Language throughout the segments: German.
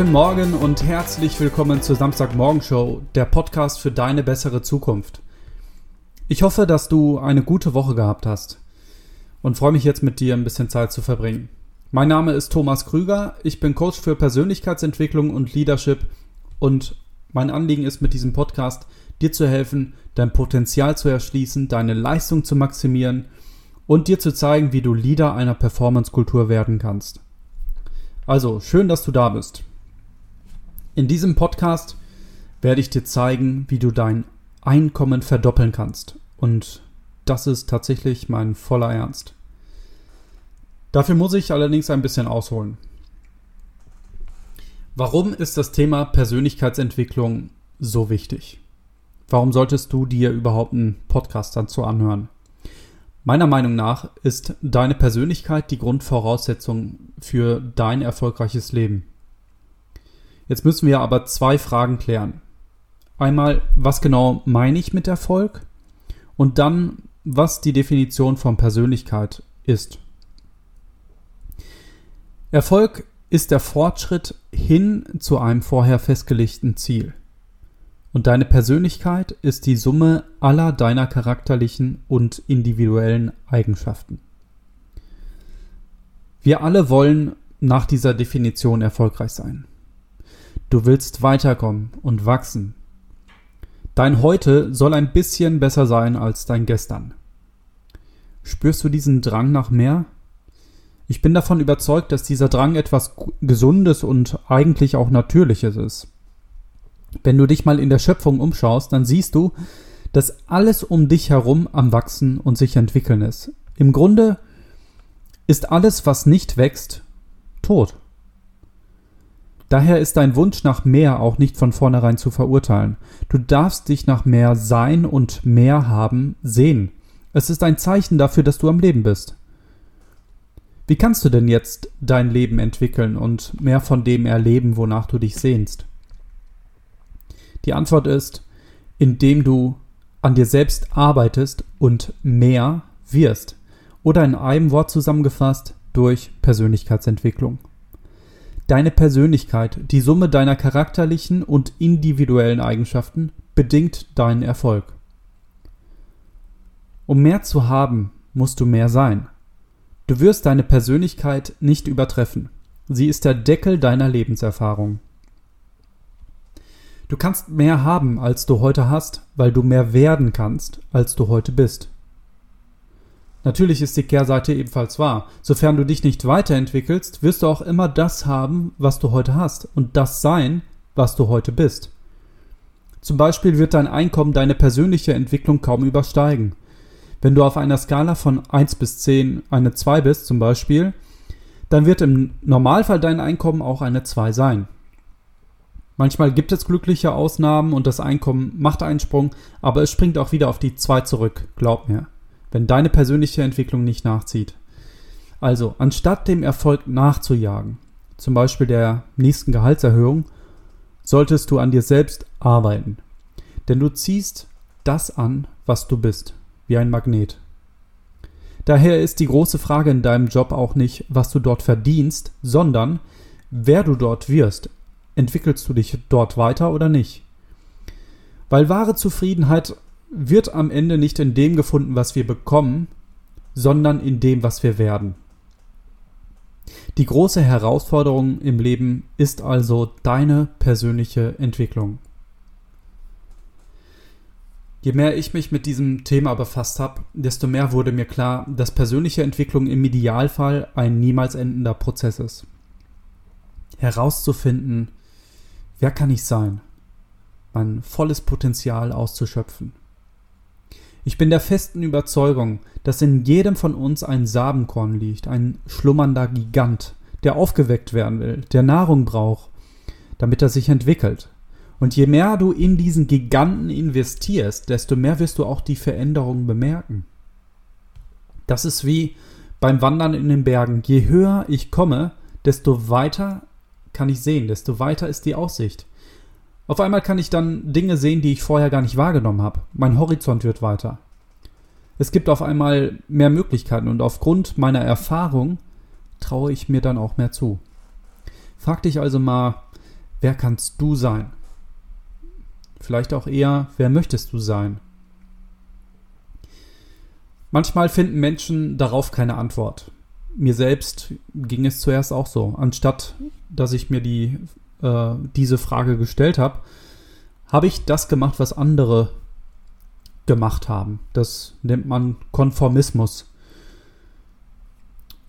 Guten Morgen und herzlich willkommen zur Samstagmorgenshow, der Podcast für deine bessere Zukunft. Ich hoffe, dass du eine gute Woche gehabt hast und freue mich jetzt mit dir ein bisschen Zeit zu verbringen. Mein Name ist Thomas Krüger, ich bin Coach für Persönlichkeitsentwicklung und Leadership und mein Anliegen ist mit diesem Podcast, dir zu helfen, dein Potenzial zu erschließen, deine Leistung zu maximieren und dir zu zeigen, wie du Leader einer Performance-Kultur werden kannst. Also, schön, dass du da bist. In diesem Podcast werde ich dir zeigen, wie du dein Einkommen verdoppeln kannst. Und das ist tatsächlich mein voller Ernst. Dafür muss ich allerdings ein bisschen ausholen. Warum ist das Thema Persönlichkeitsentwicklung so wichtig? Warum solltest du dir überhaupt einen Podcast dazu anhören? Meiner Meinung nach ist deine Persönlichkeit die Grundvoraussetzung für dein erfolgreiches Leben. Jetzt müssen wir aber zwei Fragen klären. Einmal, was genau meine ich mit Erfolg? Und dann, was die Definition von Persönlichkeit ist. Erfolg ist der Fortschritt hin zu einem vorher festgelegten Ziel. Und deine Persönlichkeit ist die Summe aller deiner charakterlichen und individuellen Eigenschaften. Wir alle wollen nach dieser Definition erfolgreich sein. Du willst weiterkommen und wachsen. Dein Heute soll ein bisschen besser sein als dein Gestern. Spürst du diesen Drang nach mehr? Ich bin davon überzeugt, dass dieser Drang etwas Gesundes und eigentlich auch Natürliches ist. Wenn du dich mal in der Schöpfung umschaust, dann siehst du, dass alles um dich herum am Wachsen und sich entwickeln ist. Im Grunde ist alles, was nicht wächst, tot. Daher ist dein Wunsch nach mehr auch nicht von vornherein zu verurteilen. Du darfst dich nach mehr sein und mehr haben sehen. Es ist ein Zeichen dafür, dass du am Leben bist. Wie kannst du denn jetzt dein Leben entwickeln und mehr von dem erleben, wonach du dich sehnst? Die Antwort ist, indem du an dir selbst arbeitest und mehr wirst. Oder in einem Wort zusammengefasst durch Persönlichkeitsentwicklung. Deine Persönlichkeit, die Summe deiner charakterlichen und individuellen Eigenschaften, bedingt deinen Erfolg. Um mehr zu haben, musst du mehr sein. Du wirst deine Persönlichkeit nicht übertreffen. Sie ist der Deckel deiner Lebenserfahrung. Du kannst mehr haben, als du heute hast, weil du mehr werden kannst, als du heute bist. Natürlich ist die Kehrseite ebenfalls wahr. Sofern du dich nicht weiterentwickelst, wirst du auch immer das haben, was du heute hast und das sein, was du heute bist. Zum Beispiel wird dein Einkommen deine persönliche Entwicklung kaum übersteigen. Wenn du auf einer Skala von 1 bis 10 eine 2 bist zum Beispiel, dann wird im Normalfall dein Einkommen auch eine 2 sein. Manchmal gibt es glückliche Ausnahmen und das Einkommen macht einen Sprung, aber es springt auch wieder auf die 2 zurück, glaub mir, wenn deine persönliche Entwicklung nicht nachzieht. Also, anstatt dem Erfolg nachzujagen, zum Beispiel der nächsten Gehaltserhöhung, solltest du an dir selbst arbeiten. Denn du ziehst das an, was du bist, wie ein Magnet. Daher ist die große Frage in deinem Job auch nicht, was du dort verdienst, sondern wer du dort wirst, entwickelst du dich dort weiter oder nicht? Weil wahre Zufriedenheit wird am Ende nicht in dem gefunden, was wir bekommen, sondern in dem, was wir werden. Die große Herausforderung im Leben ist also deine persönliche Entwicklung. Je mehr ich mich mit diesem Thema befasst habe, desto mehr wurde mir klar, dass persönliche Entwicklung im Idealfall ein niemals endender Prozess ist. Herauszufinden, Wer kann ich sein? Mein volles Potenzial auszuschöpfen. Ich bin der festen Überzeugung, dass in jedem von uns ein Samenkorn liegt, ein schlummernder Gigant, der aufgeweckt werden will, der Nahrung braucht, damit er sich entwickelt. Und je mehr du in diesen Giganten investierst, desto mehr wirst du auch die Veränderungen bemerken. Das ist wie beim Wandern in den Bergen. Je höher ich komme, desto weiter kann ich sehen, desto weiter ist die Aussicht. Auf einmal kann ich dann Dinge sehen, die ich vorher gar nicht wahrgenommen habe. Mein Horizont wird weiter. Es gibt auf einmal mehr Möglichkeiten und aufgrund meiner Erfahrung traue ich mir dann auch mehr zu. Frag dich also mal, wer kannst du sein? Vielleicht auch eher, wer möchtest du sein? Manchmal finden Menschen darauf keine Antwort. Mir selbst ging es zuerst auch so. Anstatt dass ich mir die, äh, diese Frage gestellt habe, habe ich das gemacht, was andere gemacht haben. Das nennt man Konformismus.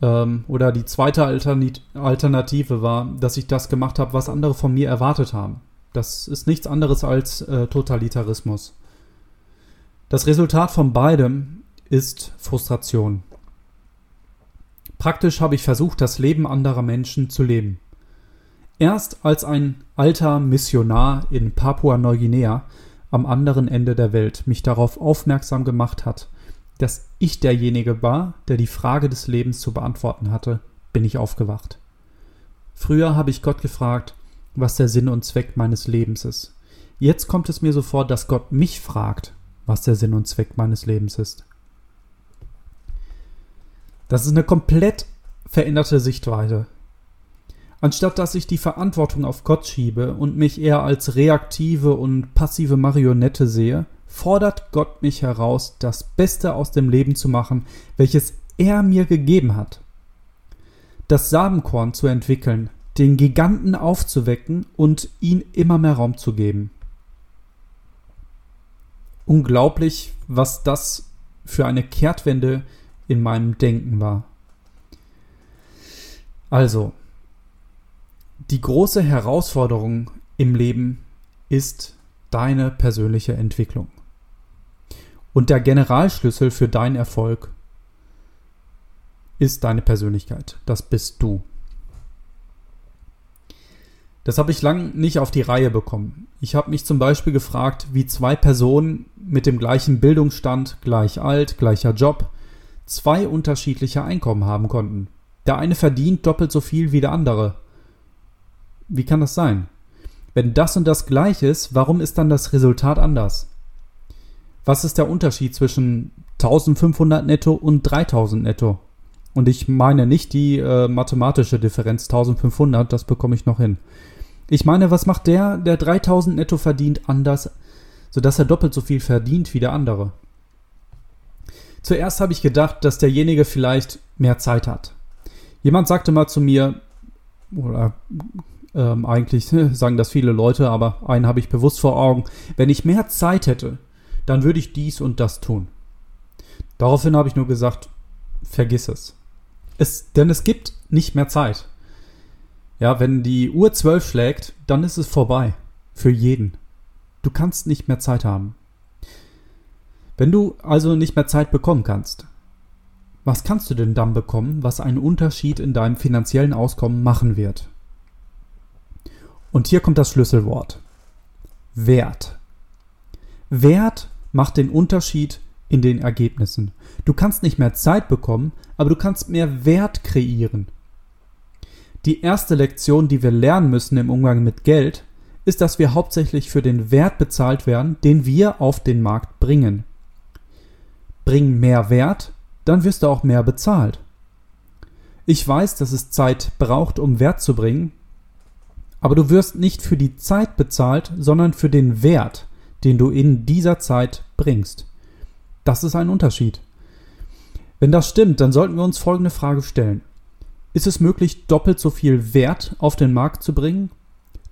Ähm, oder die zweite Alternative war, dass ich das gemacht habe, was andere von mir erwartet haben. Das ist nichts anderes als äh, Totalitarismus. Das Resultat von beidem ist Frustration. Praktisch habe ich versucht, das Leben anderer Menschen zu leben. Erst als ein alter Missionar in Papua-Neuguinea am anderen Ende der Welt mich darauf aufmerksam gemacht hat, dass ich derjenige war, der die Frage des Lebens zu beantworten hatte, bin ich aufgewacht. Früher habe ich Gott gefragt, was der Sinn und Zweck meines Lebens ist. Jetzt kommt es mir so vor, dass Gott mich fragt, was der Sinn und Zweck meines Lebens ist. Das ist eine komplett veränderte Sichtweise. Anstatt dass ich die Verantwortung auf Gott schiebe und mich eher als reaktive und passive Marionette sehe, fordert Gott mich heraus, das Beste aus dem Leben zu machen, welches er mir gegeben hat. Das Samenkorn zu entwickeln, den Giganten aufzuwecken und ihm immer mehr Raum zu geben. Unglaublich, was das für eine Kehrtwende in meinem Denken war. Also, die große Herausforderung im Leben ist deine persönliche Entwicklung. Und der Generalschlüssel für deinen Erfolg ist deine Persönlichkeit. Das bist du. Das habe ich lang nicht auf die Reihe bekommen. Ich habe mich zum Beispiel gefragt, wie zwei Personen mit dem gleichen Bildungsstand, gleich alt, gleicher Job, zwei unterschiedliche Einkommen haben konnten. Der eine verdient doppelt so viel wie der andere. Wie kann das sein? Wenn das und das gleich ist, warum ist dann das Resultat anders? Was ist der Unterschied zwischen 1500 netto und 3000 netto? Und ich meine nicht die äh, mathematische Differenz 1500, das bekomme ich noch hin. Ich meine, was macht der, der 3000 netto verdient, anders, sodass er doppelt so viel verdient wie der andere? Zuerst habe ich gedacht, dass derjenige vielleicht mehr Zeit hat. Jemand sagte mal zu mir, oder ähm, eigentlich sagen das viele Leute, aber einen habe ich bewusst vor Augen, wenn ich mehr Zeit hätte, dann würde ich dies und das tun. Daraufhin habe ich nur gesagt, vergiss es. es. Denn es gibt nicht mehr Zeit. Ja, wenn die Uhr zwölf schlägt, dann ist es vorbei. Für jeden. Du kannst nicht mehr Zeit haben. Wenn du also nicht mehr Zeit bekommen kannst, was kannst du denn dann bekommen, was einen Unterschied in deinem finanziellen Auskommen machen wird? Und hier kommt das Schlüsselwort. Wert. Wert macht den Unterschied in den Ergebnissen. Du kannst nicht mehr Zeit bekommen, aber du kannst mehr Wert kreieren. Die erste Lektion, die wir lernen müssen im Umgang mit Geld, ist, dass wir hauptsächlich für den Wert bezahlt werden, den wir auf den Markt bringen bring mehr Wert, dann wirst du auch mehr bezahlt. Ich weiß, dass es Zeit braucht, um Wert zu bringen, aber du wirst nicht für die Zeit bezahlt, sondern für den Wert, den du in dieser Zeit bringst. Das ist ein Unterschied. Wenn das stimmt, dann sollten wir uns folgende Frage stellen. Ist es möglich, doppelt so viel Wert auf den Markt zu bringen?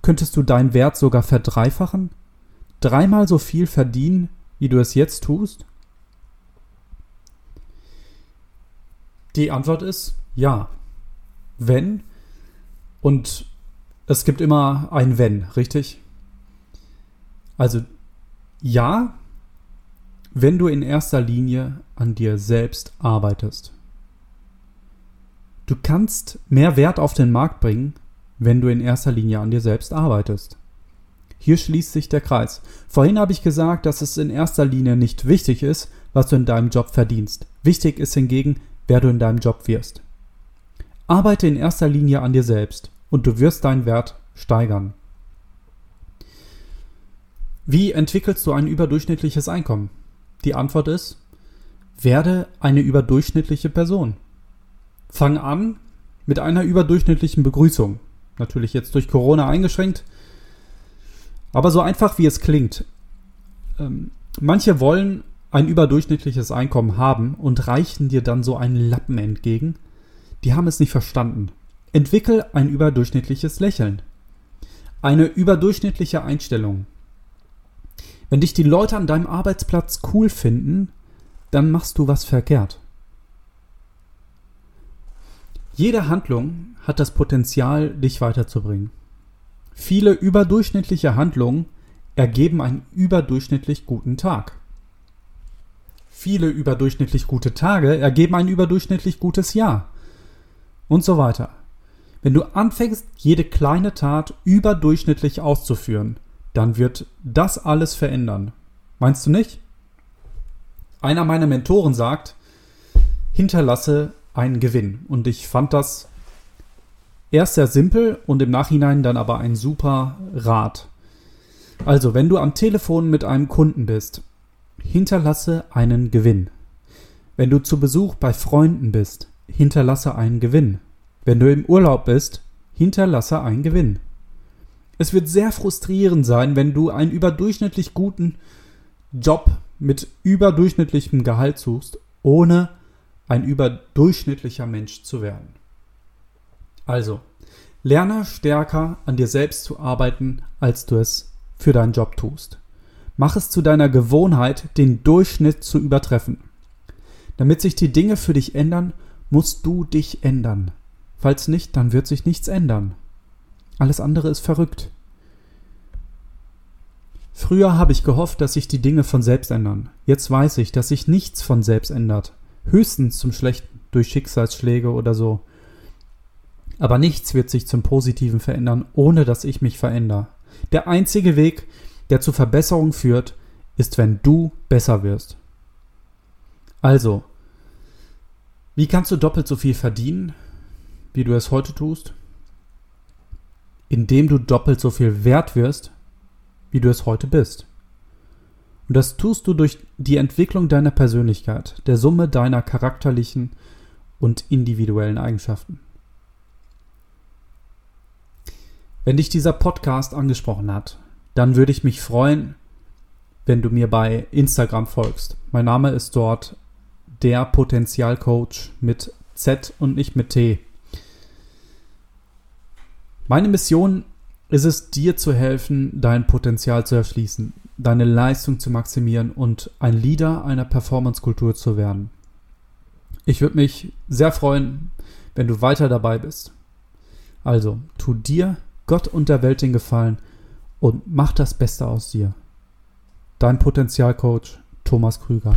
Könntest du deinen Wert sogar verdreifachen? Dreimal so viel verdienen, wie du es jetzt tust? Die Antwort ist ja. Wenn und es gibt immer ein Wenn, richtig? Also ja, wenn du in erster Linie an dir selbst arbeitest. Du kannst mehr Wert auf den Markt bringen, wenn du in erster Linie an dir selbst arbeitest. Hier schließt sich der Kreis. Vorhin habe ich gesagt, dass es in erster Linie nicht wichtig ist, was du in deinem Job verdienst. Wichtig ist hingegen, wer du in deinem Job wirst. Arbeite in erster Linie an dir selbst und du wirst deinen Wert steigern. Wie entwickelst du ein überdurchschnittliches Einkommen? Die Antwort ist, werde eine überdurchschnittliche Person. Fang an mit einer überdurchschnittlichen Begrüßung. Natürlich jetzt durch Corona eingeschränkt. Aber so einfach wie es klingt, ähm, manche wollen ein überdurchschnittliches Einkommen haben und reichen dir dann so einen Lappen entgegen. Die haben es nicht verstanden. Entwickel ein überdurchschnittliches Lächeln. Eine überdurchschnittliche Einstellung. Wenn dich die Leute an deinem Arbeitsplatz cool finden, dann machst du was verkehrt. Jede Handlung hat das Potenzial, dich weiterzubringen. Viele überdurchschnittliche Handlungen ergeben einen überdurchschnittlich guten Tag. Viele überdurchschnittlich gute Tage ergeben ein überdurchschnittlich gutes Jahr. Und so weiter. Wenn du anfängst, jede kleine Tat überdurchschnittlich auszuführen, dann wird das alles verändern. Meinst du nicht? Einer meiner Mentoren sagt, hinterlasse einen Gewinn. Und ich fand das erst sehr simpel und im Nachhinein dann aber ein super Rat. Also, wenn du am Telefon mit einem Kunden bist, hinterlasse einen Gewinn. Wenn du zu Besuch bei Freunden bist, hinterlasse einen Gewinn. Wenn du im Urlaub bist, hinterlasse einen Gewinn. Es wird sehr frustrierend sein, wenn du einen überdurchschnittlich guten Job mit überdurchschnittlichem Gehalt suchst, ohne ein überdurchschnittlicher Mensch zu werden. Also, lerne stärker an dir selbst zu arbeiten, als du es für deinen Job tust. Mach es zu deiner Gewohnheit, den Durchschnitt zu übertreffen. Damit sich die Dinge für dich ändern, musst du dich ändern. Falls nicht, dann wird sich nichts ändern. Alles andere ist verrückt. Früher habe ich gehofft, dass sich die Dinge von selbst ändern. Jetzt weiß ich, dass sich nichts von selbst ändert. Höchstens zum Schlechten durch Schicksalsschläge oder so. Aber nichts wird sich zum Positiven verändern, ohne dass ich mich verändere. Der einzige Weg, der zur Verbesserung führt, ist, wenn du besser wirst. Also, wie kannst du doppelt so viel verdienen, wie du es heute tust? indem du doppelt so viel wert wirst, wie du es heute bist. Und das tust du durch die Entwicklung deiner Persönlichkeit, der Summe deiner charakterlichen und individuellen Eigenschaften. Wenn dich dieser Podcast angesprochen hat, dann würde ich mich freuen, wenn du mir bei Instagram folgst. Mein Name ist dort der Potenzialcoach mit Z und nicht mit T. Meine Mission ist es, dir zu helfen, dein Potenzial zu erschließen, deine Leistung zu maximieren und ein Leader einer Performance-Kultur zu werden. Ich würde mich sehr freuen, wenn du weiter dabei bist. Also, tu dir, Gott und der Welt den Gefallen und mach das Beste aus dir. Dein Potenzialcoach Thomas Krüger.